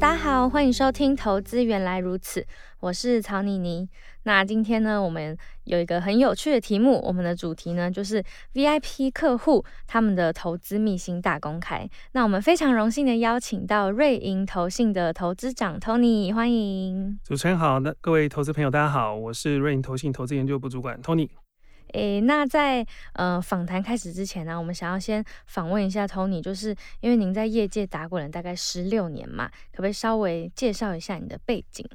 大家好，欢迎收听《投资原来如此》，我是曹妮妮。那今天呢，我们有一个很有趣的题目，我们的主题呢就是 VIP 客户他们的投资秘辛大公开。那我们非常荣幸的邀请到瑞银投信的投资长 Tony，欢迎。主持人好，那各位投资朋友大家好，我是瑞银投信投资研究部主管 Tony。诶，那在呃访谈开始之前呢，我们想要先访问一下 Tony，就是因为您在业界打滚了大概十六年嘛，可不可以稍微介绍一下你的背景？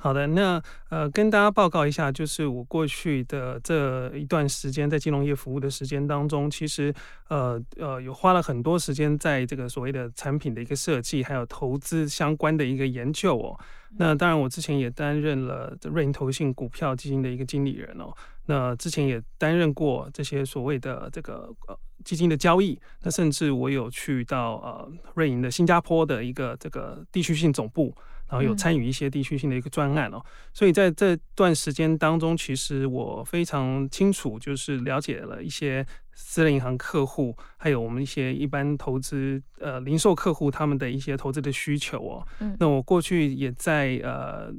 好的，那呃跟大家报告一下，就是我过去的这一段时间在金融业服务的时间当中，其实呃呃有花了很多时间在这个所谓的产品的一个设计，还有投资相关的一个研究哦。那当然，我之前也担任了瑞银投信股票基金的一个经理人哦。那之前也担任过这些所谓的这个呃基金的交易。那甚至我有去到呃瑞银的新加坡的一个这个地区性总部，然后有参与一些地区性的一个专案哦。所以在这段时间当中，其实我非常清楚，就是了解了一些。私人银行客户，还有我们一些一般投资呃零售客户，他们的一些投资的需求哦。嗯，那我过去也在呃。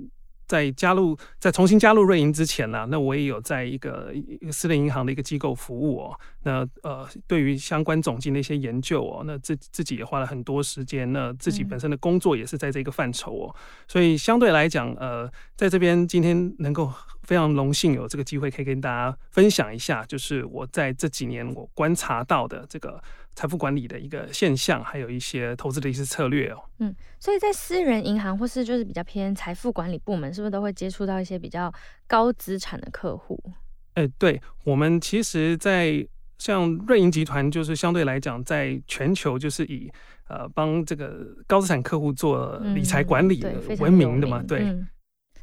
在加入，在重新加入瑞银之前呢，那我也有在一个私人银行的一个机构服务哦。那呃，对于相关总经的一些研究哦，那自自己也花了很多时间。那自己本身的工作也是在这个范畴哦，所以相对来讲，呃，在这边今天能够非常荣幸有这个机会可以跟大家分享一下，就是我在这几年我观察到的这个。财富管理的一个现象，还有一些投资的一些策略哦。嗯，所以在私人银行或是就是比较偏财富管理部门，是不是都会接触到一些比较高资产的客户？哎、欸，对，我们其实，在像瑞银集团，就是相对来讲，在全球就是以呃帮这个高资产客户做理财管理闻名的嘛，对。嗯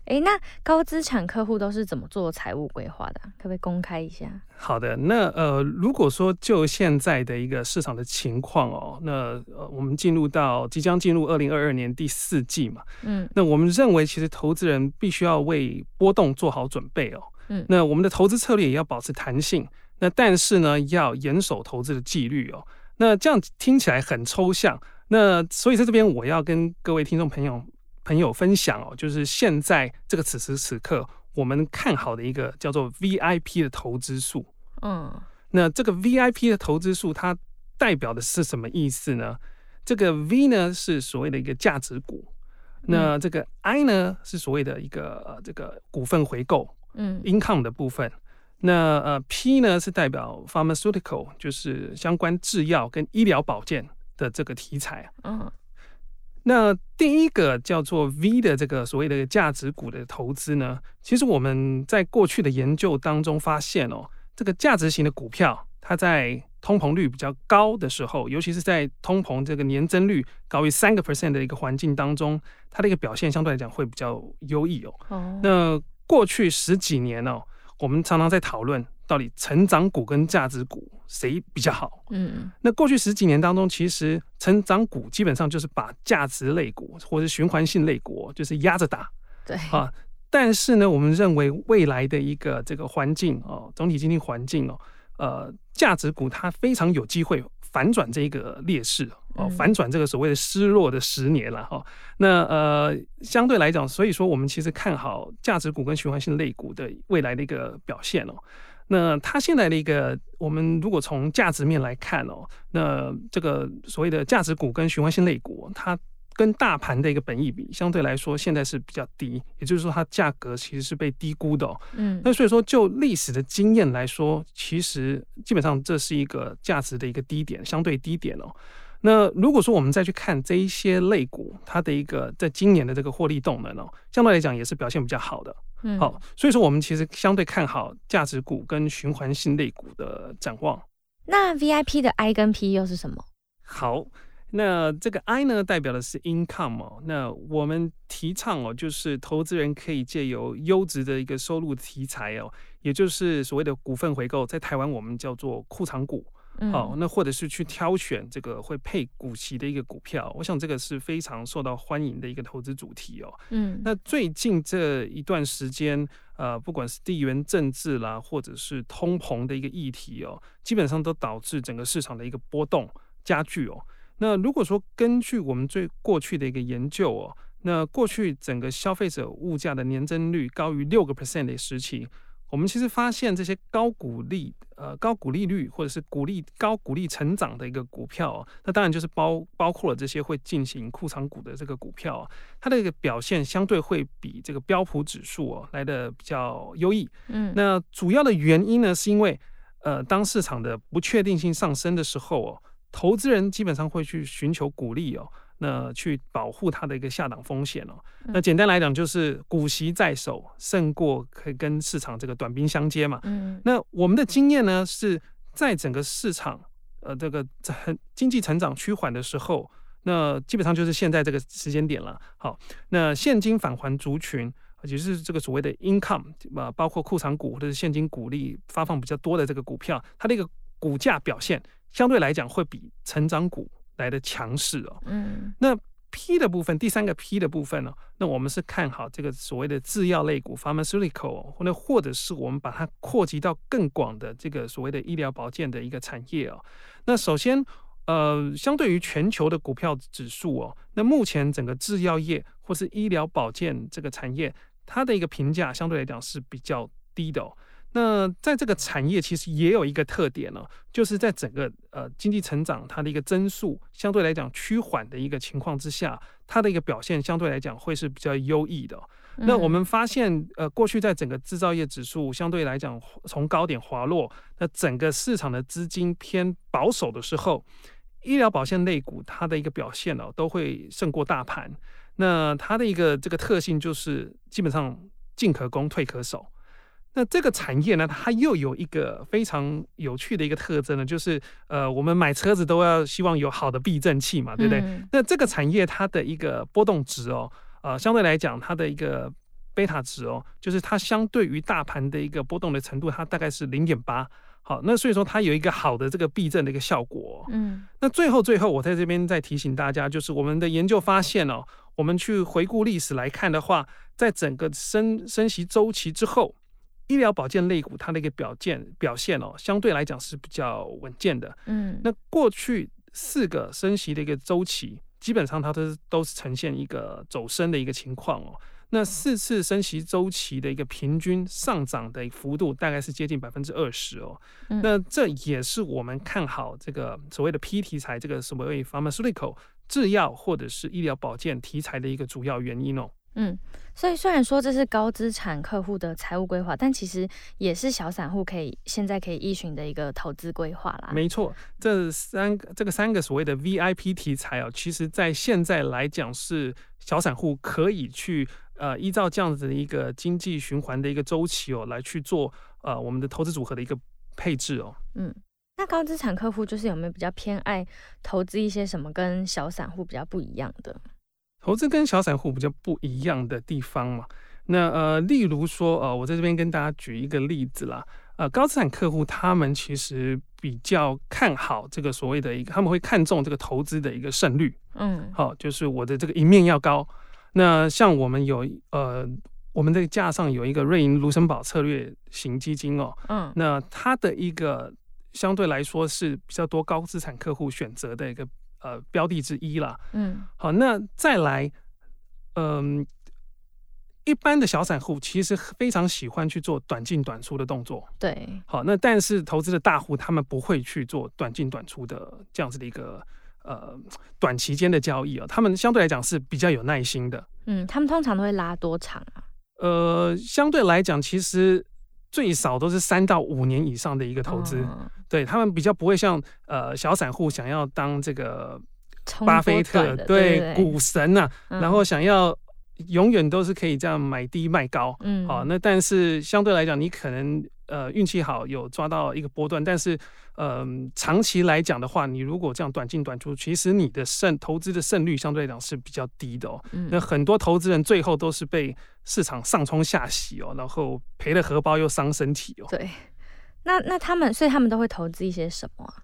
哎，那高资产客户都是怎么做财务规划的？可不可以公开一下？好的，那呃，如果说就现在的一个市场的情况哦，那呃，我们进入到即将进入二零二二年第四季嘛，嗯，那我们认为其实投资人必须要为波动做好准备哦，嗯，那我们的投资策略也要保持弹性，那但是呢，要严守投资的纪律哦，那这样听起来很抽象，那所以在这边我要跟各位听众朋友。朋友分享哦，就是现在这个此时此刻，我们看好的一个叫做 VIP 的投资数。嗯，那这个 VIP 的投资数，它代表的是什么意思呢？这个 V 呢是所谓的一个价值股，那这个 I 呢是所谓的一个这个股份回购，嗯，income 的部分。那呃 P 呢是代表 pharmaceutical，就是相关制药跟医疗保健的这个题材。嗯。那第一个叫做 V 的这个所谓的价值股的投资呢，其实我们在过去的研究当中发现哦，这个价值型的股票，它在通膨率比较高的时候，尤其是在通膨这个年增率高于三个 percent 的一个环境当中，它的一个表现相对来讲会比较优异哦。哦。那过去十几年哦，我们常常在讨论。到底成长股跟价值股谁比较好？嗯，那过去十几年当中，其实成长股基本上就是把价值类股或者循环性类股就是压着打。对啊，但是呢，我们认为未来的一个这个环境哦，总体经济环境哦，呃，价值股它非常有机会反转这个劣势哦，反转这个所谓的失落的十年了哈。那呃，相对来讲，所以说我们其实看好价值股跟循环性类股的未来的一个表现哦。那它现在的一个，我们如果从价值面来看哦，那这个所谓的价值股跟循环性类股，它跟大盘的一个本益比相对来说现在是比较低，也就是说它价格其实是被低估的哦。嗯，那所以说就历史的经验来说，其实基本上这是一个价值的一个低点，相对低点哦。那如果说我们再去看这一些类股，它的一个在今年的这个获利动能哦，相对来讲也是表现比较好的。嗯，好，所以说我们其实相对看好价值股跟循环性类股的展望。那 VIP 的 I 跟 P 又是什么？好，那这个 I 呢，代表的是 income 哦。那我们提倡哦，就是投资人可以借由优质的一个收入题材哦，也就是所谓的股份回购，在台湾我们叫做库藏股。好，那或者是去挑选这个会配股息的一个股票，我想这个是非常受到欢迎的一个投资主题哦。嗯，那最近这一段时间，呃，不管是地缘政治啦，或者是通膨的一个议题哦，基本上都导致整个市场的一个波动加剧哦。那如果说根据我们最过去的一个研究哦，那过去整个消费者物价的年增率高于六个 percent 的时期。我们其实发现这些高股利、呃高股利率或者是股利高股利成长的一个股票哦，那当然就是包包括了这些会进行库藏股的这个股票，它的一个表现相对会比这个标普指数哦来的比较优异。嗯，那主要的原因呢，是因为呃当市场的不确定性上升的时候哦，投资人基本上会去寻求股利哦。那去保护它的一个下档风险哦。那简单来讲，就是股息在手胜过可以跟市场这个短兵相接嘛。嗯。那我们的经验呢，是在整个市场呃这个很经济成长趋缓的时候，那基本上就是现在这个时间点了。好，那现金返还族群，也就是这个所谓的 income 啊，包括库藏股或者是现金股利发放比较多的这个股票，它的一个股价表现相对来讲会比成长股。来的强势哦，嗯，那 P 的部分，第三个 P 的部分呢，那我们是看好这个所谓的制药类股 （pharmaceutical），或者或者是我们把它扩及到更广的这个所谓的医疗保健的一个产业哦。那首先，呃，相对于全球的股票指数哦，那目前整个制药业或是医疗保健这个产业，它的一个评价相对来讲是比较低的哦。那在这个产业其实也有一个特点呢，就是在整个呃经济成长它的一个增速相对来讲趋缓的一个情况之下，它的一个表现相对来讲会是比较优异的。那我们发现呃过去在整个制造业指数相对来讲从高点滑落，那整个市场的资金偏保守的时候，医疗保健类股它的一个表现呢都会胜过大盘。那它的一个这个特性就是基本上进可攻退可守。那这个产业呢，它又有一个非常有趣的一个特征呢，就是呃，我们买车子都要希望有好的避震器嘛，对不对？嗯、那这个产业它的一个波动值哦，呃，相对来讲它的一个贝塔值哦，就是它相对于大盘的一个波动的程度，它大概是零点八。好，那所以说它有一个好的这个避震的一个效果。嗯。那最后最后，我在这边再提醒大家，就是我们的研究发现哦，我们去回顾历史来看的话，在整个升升息周期之后。医疗保健类股它的一个表现表现哦，相对来讲是比较稳健的。嗯，那过去四个升息的一个周期，基本上它都是都是呈现一个走升的一个情况哦。那四次升息周期的一个平均上涨的幅度大概是接近百分之二十哦。那这也是我们看好这个所谓的 P 题材，这个所谓 pharmaceutical 制药或者是医疗保健题材的一个主要原因哦。嗯，所以虽然说这是高资产客户的财务规划，但其实也是小散户可以现在可以依循的一个投资规划啦。没错，这三个这个三个所谓的 VIP 题材哦，其实在现在来讲是小散户可以去呃依照这样子的一个经济循环的一个周期哦，来去做呃我们的投资组合的一个配置哦。嗯，那高资产客户就是有没有比较偏爱投资一些什么跟小散户比较不一样的？投资跟小散户比较不一样的地方嘛，那呃，例如说，呃，我在这边跟大家举一个例子啦，呃，高资产客户他们其实比较看好这个所谓的一个，他们会看重这个投资的一个胜率，嗯，好，就是我的这个赢面要高。那像我们有呃，我们的架上有一个瑞银卢森堡策略型基金哦，嗯，那它的一个相对来说是比较多高资产客户选择的一个。呃，标的之一啦。嗯，好，那再来，嗯、呃，一般的小散户其实非常喜欢去做短进短出的动作。对，好，那但是投资的大户他们不会去做短进短出的这样子的一个呃短期间的交易啊，他们相对来讲是比较有耐心的。嗯，他们通常都会拉多长啊？呃，相对来讲，其实。最少都是三到五年以上的一个投资，嗯、对他们比较不会像呃小散户想要当这个巴菲特对，对股神呐、啊，嗯、然后想要永远都是可以这样买低卖高，嗯，好，那但是相对来讲，你可能呃运气好有抓到一个波段，但是嗯、呃，长期来讲的话，你如果这样短进短出，其实你的胜投资的胜率相对来讲是比较低的哦。嗯、那很多投资人最后都是被市场上冲下洗哦，然后赔了荷包又伤身体哦。对，那那他们所以他们都会投资一些什么啊？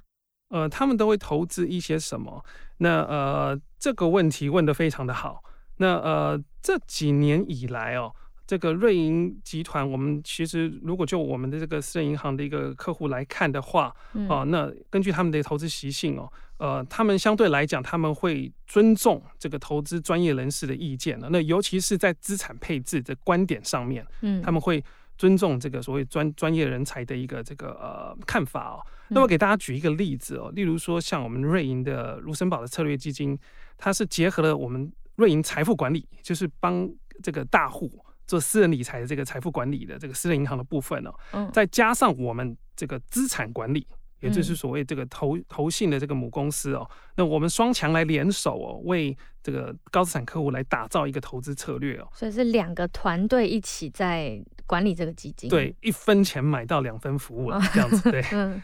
呃，他们都会投资一些什么？那呃，这个问题问得非常的好。那呃，这几年以来哦，这个瑞银集团，我们其实如果就我们的这个私人银行的一个客户来看的话，哦、嗯呃，那根据他们的投资习性哦，呃，他们相对来讲，他们会尊重这个投资专业人士的意见。那尤其是在资产配置的观点上面，嗯，他们会尊重这个所谓专专业人才的一个这个呃看法哦。那么给大家举一个例子哦，例如说像我们瑞银的卢森堡的策略基金，它是结合了我们。瑞银财富管理就是帮这个大户做私人理财的这个财富管理的这个私人银行的部分哦，嗯，再加上我们这个资产管理，也就是所谓这个投投信的这个母公司哦，那我们双强来联手哦，为这个高资产客户来打造一个投资策略哦，所以是两个团队一起在管理这个基金，对，一分钱买到两分服务了，这样子对，嗯，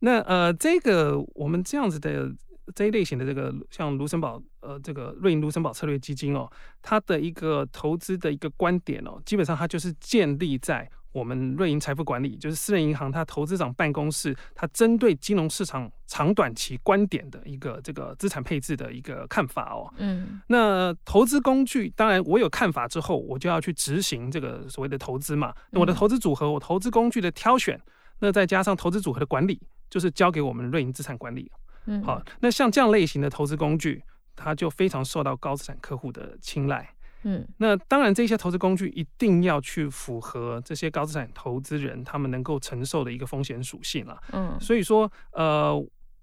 那呃，这个我们这样子的。这一类型的这个像卢森堡呃这个瑞银卢森堡策略基金哦，它的一个投资的一个观点哦，基本上它就是建立在我们瑞银财富管理，就是私人银行它投资长办公室，它针对金融市场长短期观点的一个这个资产配置的一个看法哦。嗯，那投资工具当然我有看法之后，我就要去执行这个所谓的投资嘛。那我的投资组合，我投资工具的挑选，那再加上投资组合的管理，就是交给我们瑞银资产管理。嗯，好，那像这样类型的投资工具，它就非常受到高资产客户的青睐。嗯，那当然，这些投资工具一定要去符合这些高资产投资人他们能够承受的一个风险属性了。嗯，所以说，呃，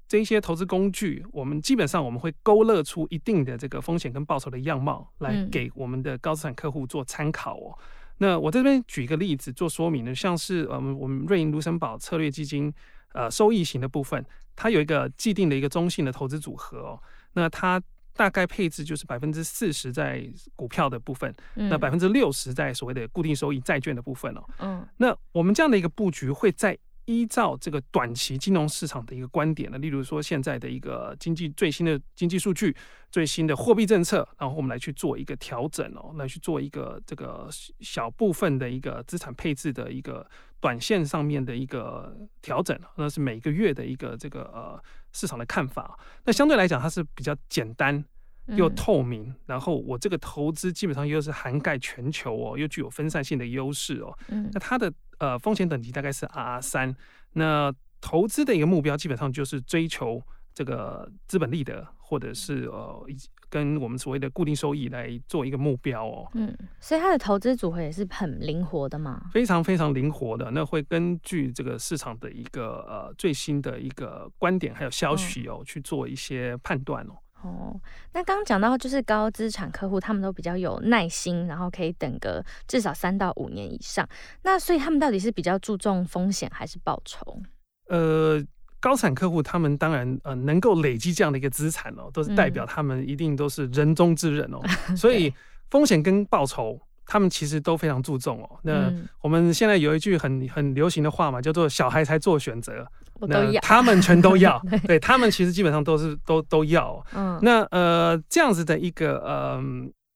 这些投资工具，我们基本上我们会勾勒出一定的这个风险跟报酬的样貌，来给我们的高资产客户做参考哦。那我这边举一个例子做说明呢，像是我们瑞银卢森堡策略基金。呃，收益型的部分，它有一个既定的一个中性的投资组合哦。那它大概配置就是百分之四十在股票的部分，嗯、那百分之六十在所谓的固定收益债券的部分哦。嗯，那我们这样的一个布局会在。依照这个短期金融市场的一个观点呢，例如说现在的一个经济最新的经济数据、最新的货币政策，然后我们来去做一个调整哦，来去做一个这个小部分的一个资产配置的一个短线上面的一个调整，那是每个月的一个这个呃市场的看法。那相对来讲，它是比较简单又透明，嗯、然后我这个投资基本上又是涵盖全球哦，又具有分散性的优势哦。嗯，那它的。呃，风险等级大概是 RR 三，那投资的一个目标基本上就是追求这个资本利得，或者是呃，跟我们所谓的固定收益来做一个目标哦。嗯，所以它的投资组合也是很灵活的嘛？非常非常灵活的，那会根据这个市场的一个呃最新的一个观点还有消息哦，去做一些判断哦。哦，那刚刚讲到就是高资产客户，他们都比较有耐心，然后可以等个至少三到五年以上。那所以他们到底是比较注重风险还是报酬？呃，高资产客户他们当然呃能够累积这样的一个资产哦，都是代表他们一定都是人中之人哦。嗯、所以风险跟报酬。他们其实都非常注重哦。那我们现在有一句很很流行的话嘛，叫做“小孩才做选择”，那他们全都要。对，他们其实基本上都是都都要。嗯，那呃这样子的一个呃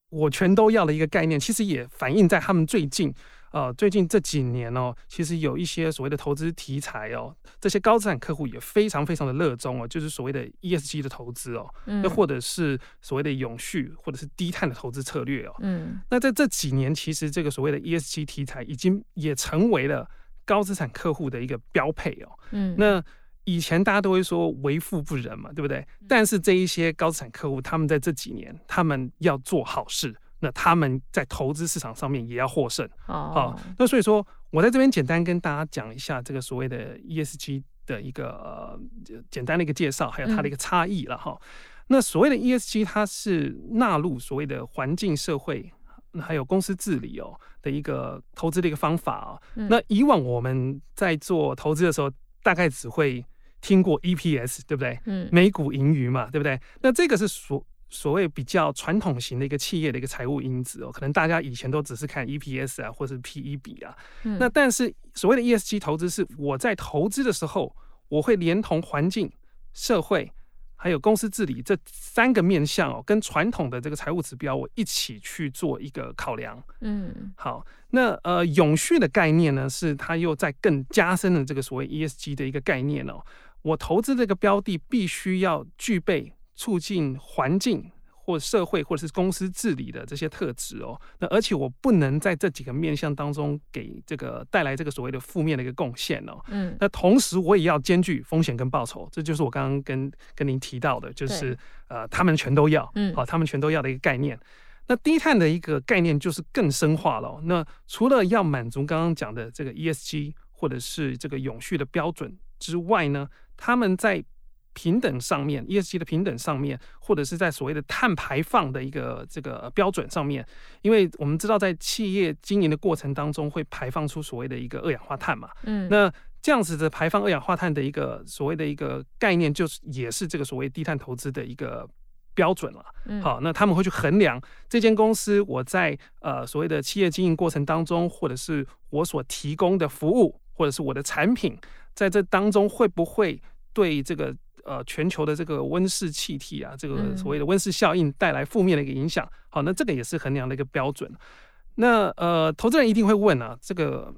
我全都要的一个概念，其实也反映在他们最近。呃，最近这几年哦，其实有一些所谓的投资题材哦，这些高资产客户也非常非常的热衷哦，就是所谓的 ESG 的投资哦，嗯，又或者是所谓的永续或者是低碳的投资策略哦，嗯，那在这几年，其实这个所谓的 ESG 题材已经也成为了高资产客户的一个标配哦，嗯，那以前大家都会说为富不仁嘛，对不对？但是这一些高资产客户，他们在这几年，他们要做好事。那他们在投资市场上面也要获胜，好、oh. 哦，那所以说我在这边简单跟大家讲一下这个所谓的 ESG 的一个呃简单的一个介绍，还有它的一个差异了哈、嗯。那所谓的 ESG 它是纳入所谓的环境、社会还有公司治理哦的一个投资的一个方法啊、哦。嗯、那以往我们在做投资的时候，大概只会听过 EPS，对不对？嗯，每股盈余嘛，对不对？那这个是所所谓比较传统型的一个企业的一个财务因子哦，可能大家以前都只是看 EPS 啊，或是 PE 比啊。嗯、那但是所谓的 ESG 投资是我在投资的时候，我会连同环境、社会还有公司治理这三个面向哦，跟传统的这个财务指标我一起去做一个考量。嗯，好，那呃永续的概念呢，是它又在更加深了这个所谓 ESG 的一个概念哦。我投资这个标的必须要具备。促进环境或社会或者是公司治理的这些特质哦，那而且我不能在这几个面向当中给这个带来这个所谓的负面的一个贡献哦。嗯，那同时我也要兼具风险跟报酬，这就是我刚刚跟跟您提到的，就是呃，他们全都要，嗯，好，他们全都要的一个概念。那低碳的一个概念就是更深化了哦。那除了要满足刚刚讲的这个 ESG 或者是这个永续的标准之外呢，他们在平等上面，ESG 的平等上面，或者是在所谓的碳排放的一个这个标准上面，因为我们知道在企业经营的过程当中会排放出所谓的一个二氧化碳嘛，嗯，那这样子的排放二氧化碳的一个所谓的一个概念，就是也是这个所谓低碳投资的一个标准了。嗯，好，那他们会去衡量这间公司我在呃所谓的企业经营过程当中，或者是我所提供的服务，或者是我的产品，在这当中会不会对这个。呃，全球的这个温室气体啊，这个所谓的温室效应带来负面的一个影响。嗯、好，那这个也是衡量的一个标准。那呃，投资人一定会问啊，这个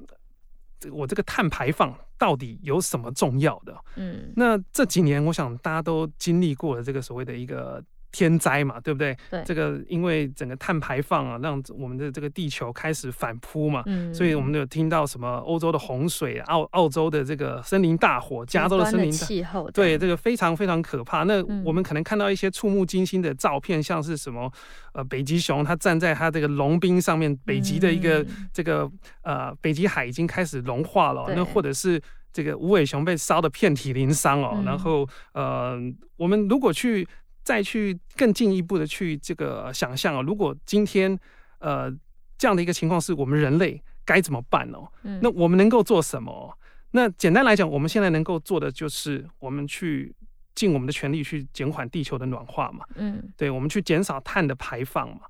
我这个碳排放到底有什么重要的？嗯，那这几年我想大家都经历过了这个所谓的一个。天灾嘛，对不对？对，这个因为整个碳排放啊，让我们的这个地球开始反扑嘛，嗯，所以我们有听到什么欧洲的洪水、澳澳洲的这个森林大火、加州的森林气候，对，这个非常非常可怕。那我们可能看到一些触目惊心的照片，像是什么呃，北极熊它站在它这个融冰上面，北极的一个这个呃，北极海已经开始融化了。那或者是这个无尾熊被烧得遍体鳞伤哦。然后呃，我们如果去。再去更进一步的去这个想象啊，如果今天呃这样的一个情况是我们人类该怎么办哦？嗯，那我们能够做什么？那简单来讲，我们现在能够做的就是我们去尽我们的全力去减缓地球的暖化嘛。嗯，对，我们去减少碳的排放嘛。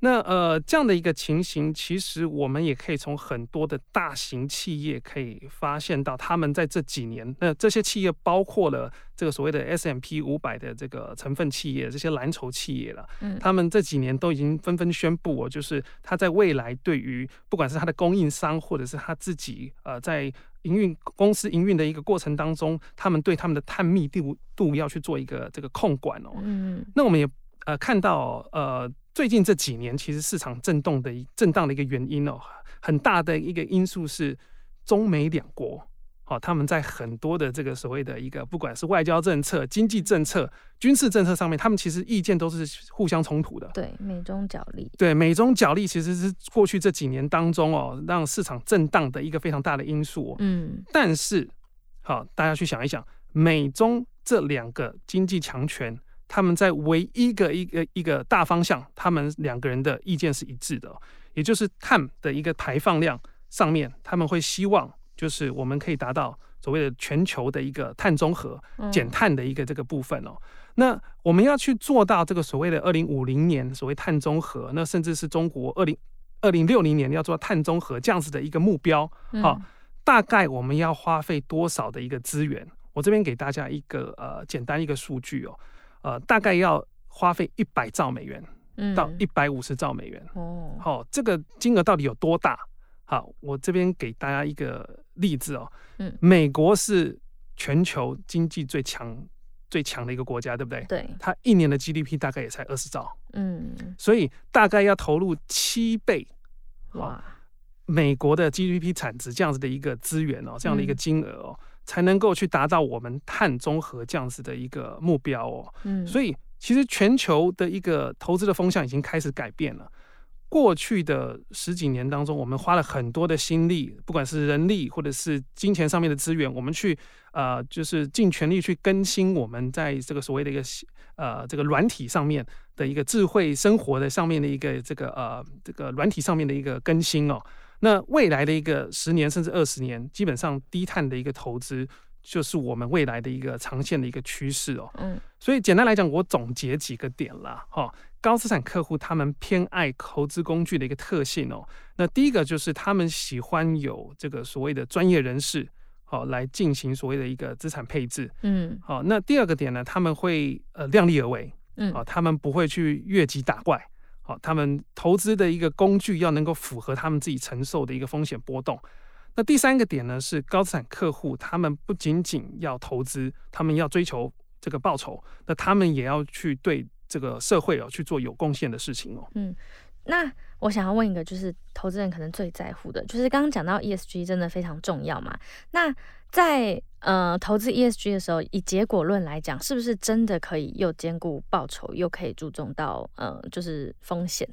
那呃，这样的一个情形，其实我们也可以从很多的大型企业可以发现到，他们在这几年，那这些企业包括了这个所谓的 S M P 五百的这个成分企业，这些蓝筹企业了，嗯，他们这几年都已经纷纷宣布，哦，就是他在未来对于不管是他的供应商，或者是他自己，呃，在营运公司营运的一个过程当中，他们对他们的碳密度度要去做一个这个控管哦，嗯，那我们也呃看到呃。最近这几年，其实市场震动的震荡的一个原因哦，很大的一个因素是中美两国，好，他们在很多的这个所谓的一个，不管是外交政策、经济政策、军事政策上面，他们其实意见都是互相冲突的。对，美中角力。对，美中角力其实是过去这几年当中哦，让市场震荡的一个非常大的因素。嗯，但是好，大家去想一想，美中这两个经济强权。他们在唯一个一个一个大方向，他们两个人的意见是一致的，也就是碳的一个排放量上面，他们会希望就是我们可以达到所谓的全球的一个碳中和、减碳的一个这个部分哦。那我们要去做到这个所谓的二零五零年所谓碳中和，那甚至是中国二零二零六零年要做到碳中和这样子的一个目标，好，大概我们要花费多少的一个资源？我这边给大家一个呃简单一个数据哦。呃，大概要花费一百兆美元，到一百五十兆美元。哦，好，这个金额到底有多大？好，我这边给大家一个例子哦。嗯，美国是全球经济最强最强的一个国家，对不对？对。它一年的 GDP 大概也才二十兆。嗯。所以大概要投入七倍，哇，美国的 GDP 产值这样子的一个资源哦，这样的一个金额哦。才能够去达到我们碳中和这样子的一个目标哦。嗯，所以其实全球的一个投资的风向已经开始改变了。过去的十几年当中，我们花了很多的心力，不管是人力或者是金钱上面的资源，我们去呃，就是尽全力去更新我们在这个所谓的一个呃这个软体上面的一个智慧生活的上面的一个这个呃这个软体上面的一个更新哦。那未来的一个十年甚至二十年，基本上低碳的一个投资就是我们未来的一个长线的一个趋势哦。嗯，所以简单来讲，我总结几个点啦。哈。高资产客户他们偏爱投资工具的一个特性哦。那第一个就是他们喜欢有这个所谓的专业人士，好来进行所谓的一个资产配置。嗯，好。那第二个点呢，他们会呃量力而为。嗯，好，他们不会去越级打怪。好，他们投资的一个工具要能够符合他们自己承受的一个风险波动。那第三个点呢，是高资产客户他们不仅仅要投资，他们要追求这个报酬，那他们也要去对。这个社会哦，去做有贡献的事情哦。嗯，那我想要问一个，就是投资人可能最在乎的，就是刚刚讲到 ESG 真的非常重要嘛？那在呃投资 ESG 的时候，以结果论来讲，是不是真的可以又兼顾报酬，又可以注重到呃就是风险？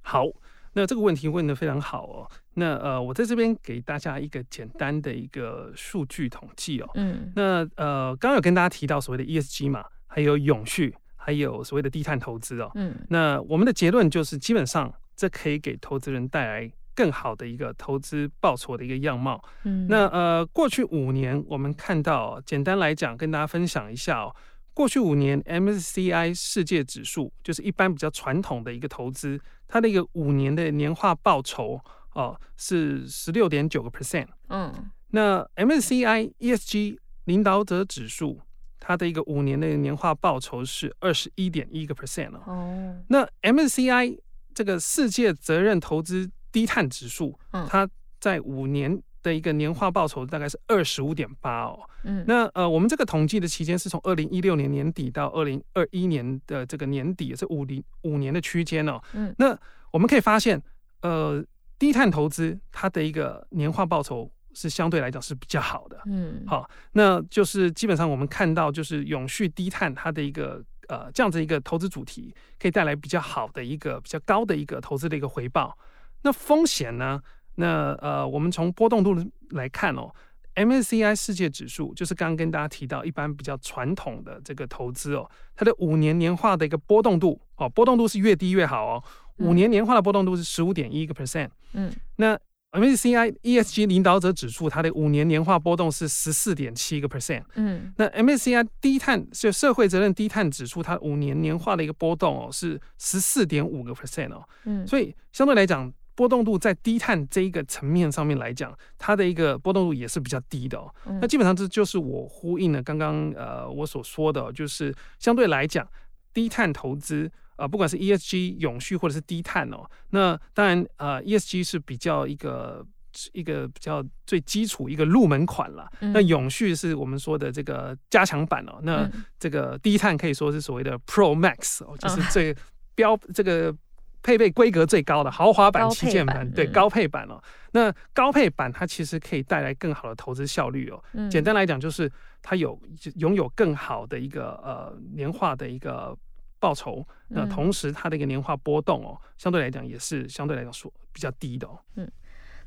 好，那这个问题问的非常好哦。那呃，我在这边给大家一个简单的一个数据统计哦。嗯，那呃，刚刚有跟大家提到所谓的 ESG 嘛，还有永续。还有所谓的低碳投资哦，嗯，那我们的结论就是，基本上这可以给投资人带来更好的一个投资报酬的一个样貌，嗯，那呃，过去五年我们看到，简单来讲，跟大家分享一下哦，过去五年 MSCI 世界指数就是一般比较传统的一个投资，它的一个五年的年化报酬哦是十六点九个 percent，嗯，那 MSCI ESG 领导者指数。它的一个五年的年化报酬是二十一点一个 percent 哦。Oh. 那 MSCI 这个世界责任投资低碳指数，它在五年的一个年化报酬大概是二十五点八哦。嗯，那呃，我们这个统计的期间是从二零一六年年底到二零二一年的这个年底，是五零五年的区间哦。嗯，那我们可以发现，呃，低碳投资它的一个年化报酬。是相对来讲是比较好的，嗯，好，那就是基本上我们看到就是永续低碳它的一个呃这样子一个投资主题，可以带来比较好的一个比较高的一个投资的一个回报。那风险呢？那呃我们从波动度来看哦，MSCI 世界指数就是刚刚跟大家提到一般比较传统的这个投资哦，它的五年年化的一个波动度哦，波动度是越低越好哦，五年年化的波动度是十五点一个 percent，嗯，那。MSCI ESG 领导者指数，它的五年年化波动是十四点七个 percent。嗯，那 MSCI 低碳就社会责任低碳指数，它五年年化的一个波动哦是十四点五个 percent 哦。嗯，所以相对来讲，波动度在低碳这一个层面上面来讲，它的一个波动度也是比较低的哦。那基本上这就是我呼应了刚刚呃我所说的，就是相对来讲低碳投资。啊、呃，不管是 ESG 永续或者是低碳哦，那当然呃 ESG 是比较一个一个比较最基础一个入门款了。嗯、那永续是我们说的这个加强版哦。那这个低碳可以说是所谓的 Pro Max 哦，就是最标、哦、这个配备规格最高的豪华版旗舰版，版对高配版哦。嗯、那高配版它其实可以带来更好的投资效率哦。嗯、简单来讲就是它有拥有更好的一个呃年化的一个。报酬，那同时它的一个年化波动哦，嗯、相对来讲也是相对来讲说比较低的哦。嗯，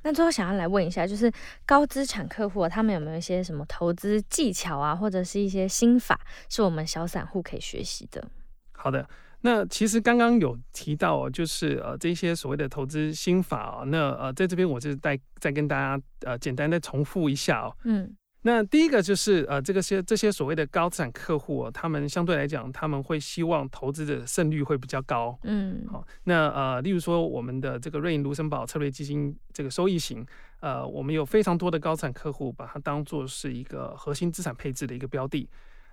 那最后想要来问一下，就是高资产客户他们有没有一些什么投资技巧啊，或者是一些心法，是我们小散户可以学习的？好的，那其实刚刚有提到哦，就是呃这些所谓的投资心法哦，那呃在这边我就再再跟大家呃简单的重复一下哦。嗯。那第一个就是呃，这个些这些所谓的高资产客户，他们相对来讲，他们会希望投资的胜率会比较高。嗯，好，那呃，例如说我们的这个瑞银卢森堡策略基金这个收益型，呃，我们有非常多的高资产客户把它当做是一个核心资产配置的一个标的。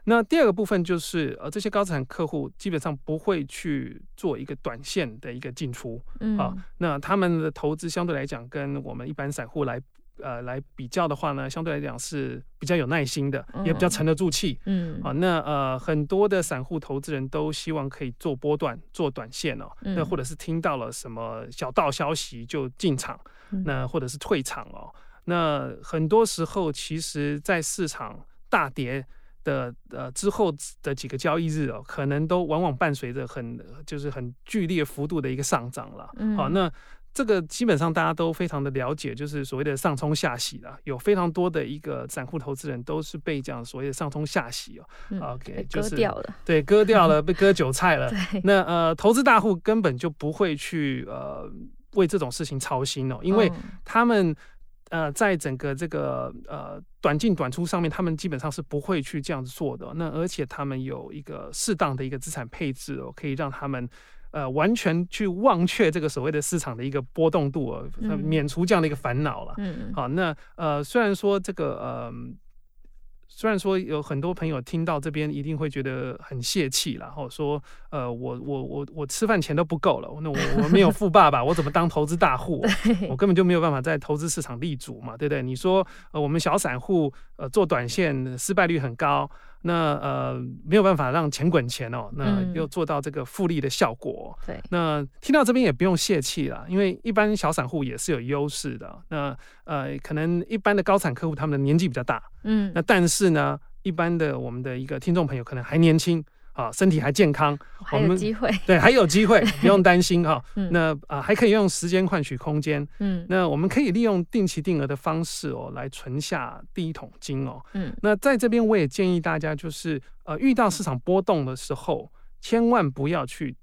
那第二个部分就是呃，这些高资产客户基本上不会去做一个短线的一个进出。嗯，好，那他们的投资相对来讲跟我们一般散户来。呃，来比较的话呢，相对来讲是比较有耐心的，也比较沉得住气。嗯，啊，那呃，很多的散户投资人都希望可以做波段、做短线哦。那或者是听到了什么小道消息就进场，那或者是退场哦。那很多时候，其实在市场大跌的呃之后的几个交易日哦，可能都往往伴随着很就是很剧烈幅度的一个上涨了。嗯，好，那。这个基本上大家都非常的了解，就是所谓的上冲下洗了。有非常多的一个散户投资人都是被讲所谓的上冲下洗哦。嗯、OK，就是割掉了，对，割掉了，被割韭菜了。那呃，投资大户根本就不会去呃为这种事情操心哦，因为他们呃，在整个这个呃短进短出上面，他们基本上是不会去这样子做的。那而且他们有一个适当的一个资产配置哦，可以让他们呃完全去忘却这个所谓的市场的一个波动度哦，免除这样的一个烦恼了。嗯，好，那呃虽然说这个呃。虽然说有很多朋友听到这边一定会觉得很泄气，然后说，呃，我我我我吃饭钱都不够了，那我我没有富爸爸，我怎么当投资大户？我根本就没有办法在投资市场立足嘛，对不对？你说，呃，我们小散户，呃，做短线失败率很高。那呃没有办法让钱滚钱哦，那又做到这个复利的效果。对、嗯，那听到这边也不用泄气了，因为一般小散户也是有优势的。那呃可能一般的高产客户他们的年纪比较大，嗯，那但是呢，一般的我们的一个听众朋友可能还年轻。啊，身体还健康，我们机会，对，还有机会，不用担心哈。嗯、那啊，还可以用时间换取空间。嗯，那我们可以利用定期定额的方式哦，来存下第一桶金哦。嗯，那在这边我也建议大家，就是呃，遇到市场波动的时候，千万不要去。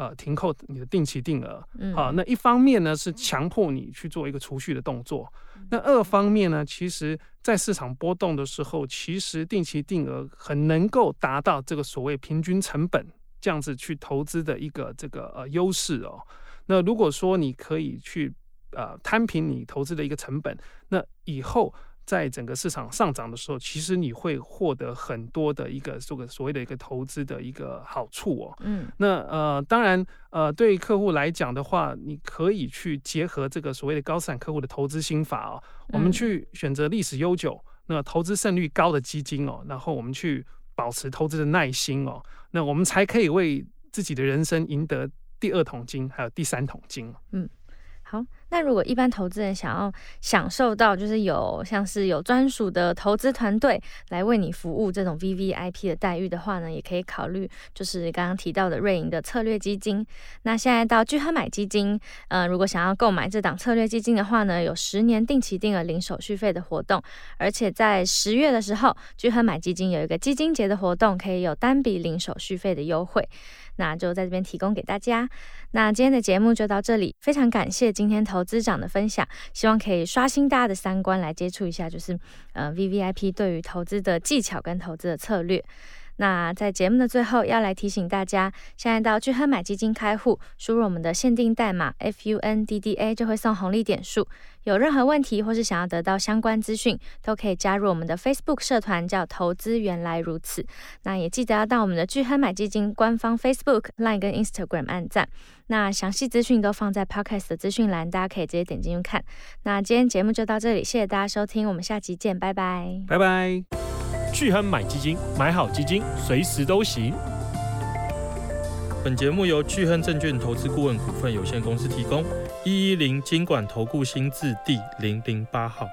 呃，停扣你的定期定额，好、嗯啊，那一方面呢是强迫你去做一个储蓄的动作，那二方面呢，其实在市场波动的时候，其实定期定额很能够达到这个所谓平均成本这样子去投资的一个这个呃优势哦。那如果说你可以去呃摊平你投资的一个成本，那以后。在整个市场上涨的时候，其实你会获得很多的一个这个所谓的一个投资的一个好处哦。嗯，那呃，当然呃，对客户来讲的话，你可以去结合这个所谓的高资产客户的投资心法哦，我们去选择历史悠久、那投资胜率高的基金哦，然后我们去保持投资的耐心哦，那我们才可以为自己的人生赢得第二桶金，还有第三桶金。嗯。好，那如果一般投资人想要享受到，就是有像是有专属的投资团队来为你服务这种 VVIP 的待遇的话呢，也可以考虑就是刚刚提到的瑞银的策略基金。那现在到聚亨买基金，呃，如果想要购买这档策略基金的话呢，有十年定期定额零手续费的活动，而且在十月的时候，聚亨买基金有一个基金节的活动，可以有单笔零手续费的优惠。那就在这边提供给大家。那今天的节目就到这里，非常感谢今天投资长的分享，希望可以刷新大家的三观，来接触一下就是呃 VVIP 对于投资的技巧跟投资的策略。那在节目的最后，要来提醒大家，现在到聚亨买基金开户，输入我们的限定代码 FUNDDA 就会送红利点数。有任何问题或是想要得到相关资讯，都可以加入我们的 Facebook 社团，叫“投资原来如此”。那也记得要到我们的聚亨买基金官方 Facebook、Line 跟 Instagram 按赞。那详细资讯都放在 Podcast 的资讯栏，大家可以直接点进去看。那今天节目就到这里，谢谢大家收听，我们下期见，拜拜，拜拜。巨亨买基金，买好基金，随时都行。本节目由巨亨证券投资顾问股份有限公司提供，一一零经管投顾新字第零零八号。